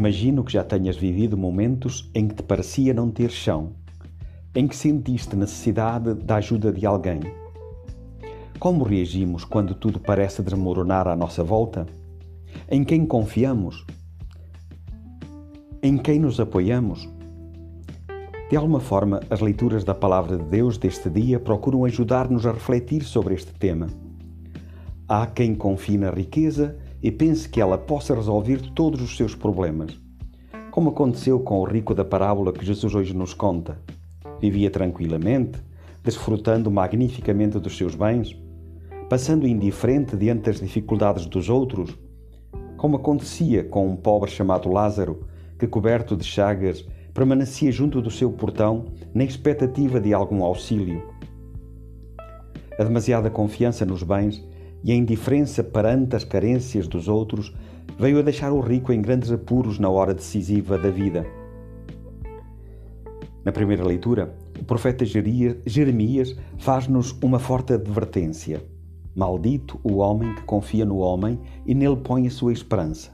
Imagino que já tenhas vivido momentos em que te parecia não ter chão, em que sentiste necessidade da ajuda de alguém. Como reagimos quando tudo parece desmoronar à nossa volta? Em quem confiamos? Em quem nos apoiamos? De alguma forma, as leituras da Palavra de Deus deste dia procuram ajudar-nos a refletir sobre este tema. Há quem confie na riqueza e pense que ela possa resolver todos os seus problemas. Como aconteceu com o rico da parábola que Jesus hoje nos conta. Vivia tranquilamente, desfrutando magnificamente dos seus bens, passando indiferente diante das dificuldades dos outros, como acontecia com um pobre chamado Lázaro, que, coberto de chagas, permanecia junto do seu portão na expectativa de algum auxílio. A demasiada confiança nos bens e a indiferença perante as carências dos outros veio a deixar o rico em grandes apuros na hora decisiva da vida. Na primeira leitura, o profeta Jeremias faz-nos uma forte advertência. Maldito o homem que confia no homem e nele põe a sua esperança.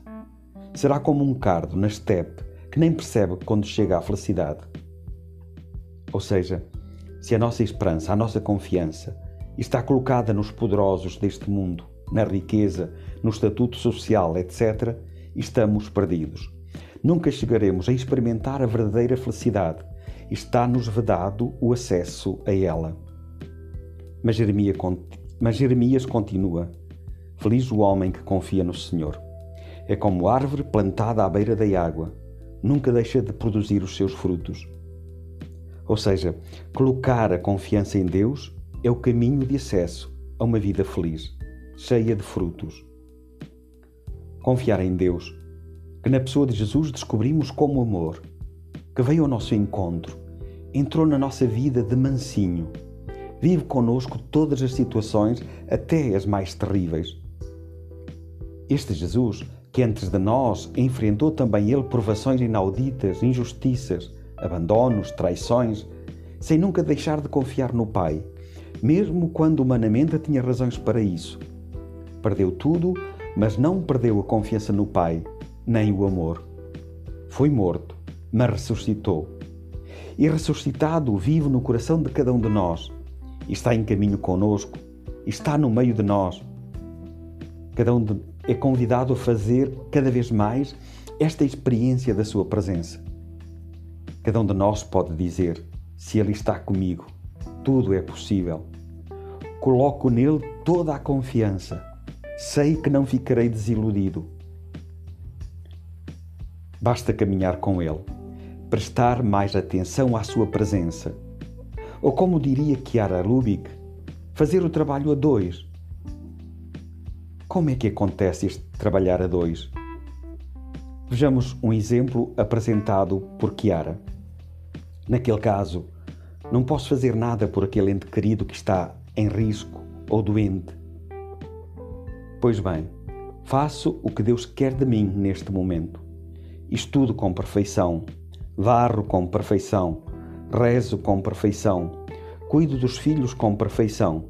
Será como um cardo na estepe que nem percebe quando chega à felicidade. Ou seja, se a nossa esperança, a nossa confiança está colocada nos poderosos deste mundo, na riqueza, no estatuto social, etc., estamos perdidos. Nunca chegaremos a experimentar a verdadeira felicidade. Está-nos vedado o acesso a ela. Mas Jeremias, mas Jeremias continua: Feliz o homem que confia no Senhor. É como árvore plantada à beira da água nunca deixa de produzir os seus frutos. Ou seja, colocar a confiança em Deus é o caminho de acesso a uma vida feliz, cheia de frutos. Confiar em Deus, que na pessoa de Jesus descobrimos como amor, que veio ao nosso encontro, entrou na nossa vida de mansinho, vive conosco todas as situações, até as mais terríveis. Este Jesus que antes de nós enfrentou também ele provações inauditas, injustiças, abandonos, traições, sem nunca deixar de confiar no Pai, mesmo quando humanamente tinha razões para isso. Perdeu tudo, mas não perdeu a confiança no Pai, nem o amor. Foi morto, mas ressuscitou. E ressuscitado vive no coração de cada um de nós, está em caminho conosco, está no meio de nós. Cada um de é convidado a fazer cada vez mais esta experiência da sua presença. Cada um de nós pode dizer: se Ele está comigo, tudo é possível. Coloco nele toda a confiança. Sei que não ficarei desiludido. Basta caminhar com Ele, prestar mais atenção à Sua presença. Ou, como diria Chiara Lubick, fazer o trabalho a dois, como é que acontece este trabalhar a dois? Vejamos um exemplo apresentado por Chiara. Naquele caso, não posso fazer nada por aquele ente querido que está em risco ou doente. Pois bem, faço o que Deus quer de mim neste momento. Estudo com perfeição, varro com perfeição, rezo com perfeição, cuido dos filhos com perfeição.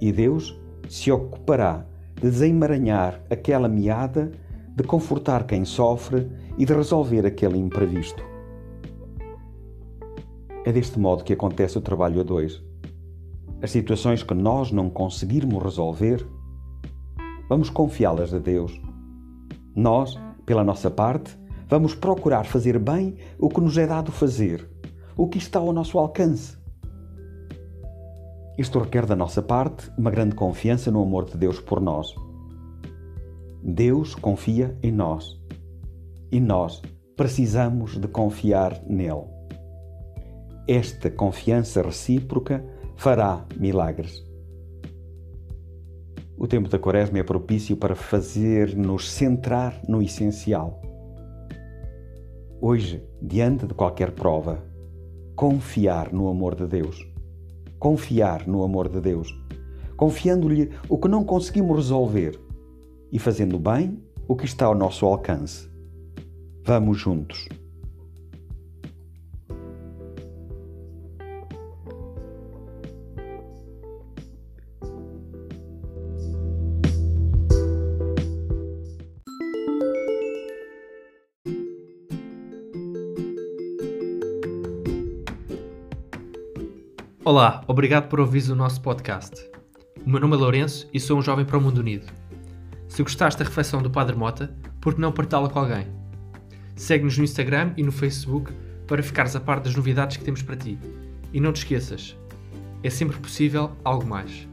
E Deus se ocupará de desemaranhar aquela meada, de confortar quem sofre e de resolver aquele imprevisto. É deste modo que acontece o trabalho a dois. As situações que nós não conseguirmos resolver, vamos confiá-las a Deus. Nós, pela nossa parte, vamos procurar fazer bem o que nos é dado fazer, o que está ao nosso alcance. Isto requer da nossa parte uma grande confiança no amor de Deus por nós. Deus confia em nós e nós precisamos de confiar nele. Esta confiança recíproca fará milagres. O tempo da Quaresma é propício para fazer-nos centrar no essencial. Hoje, diante de qualquer prova, confiar no amor de Deus confiar no amor de Deus, confiando-lhe o que não conseguimos resolver e fazendo bem o que está ao nosso alcance. Vamos juntos. Olá, obrigado por ouvir o nosso podcast. O meu nome é Lourenço e sou um jovem para o mundo unido. Se gostaste da reflexão do Padre Mota, por que não partilhá-la com alguém? Segue-nos no Instagram e no Facebook para ficares a par das novidades que temos para ti. E não te esqueças, é sempre possível algo mais.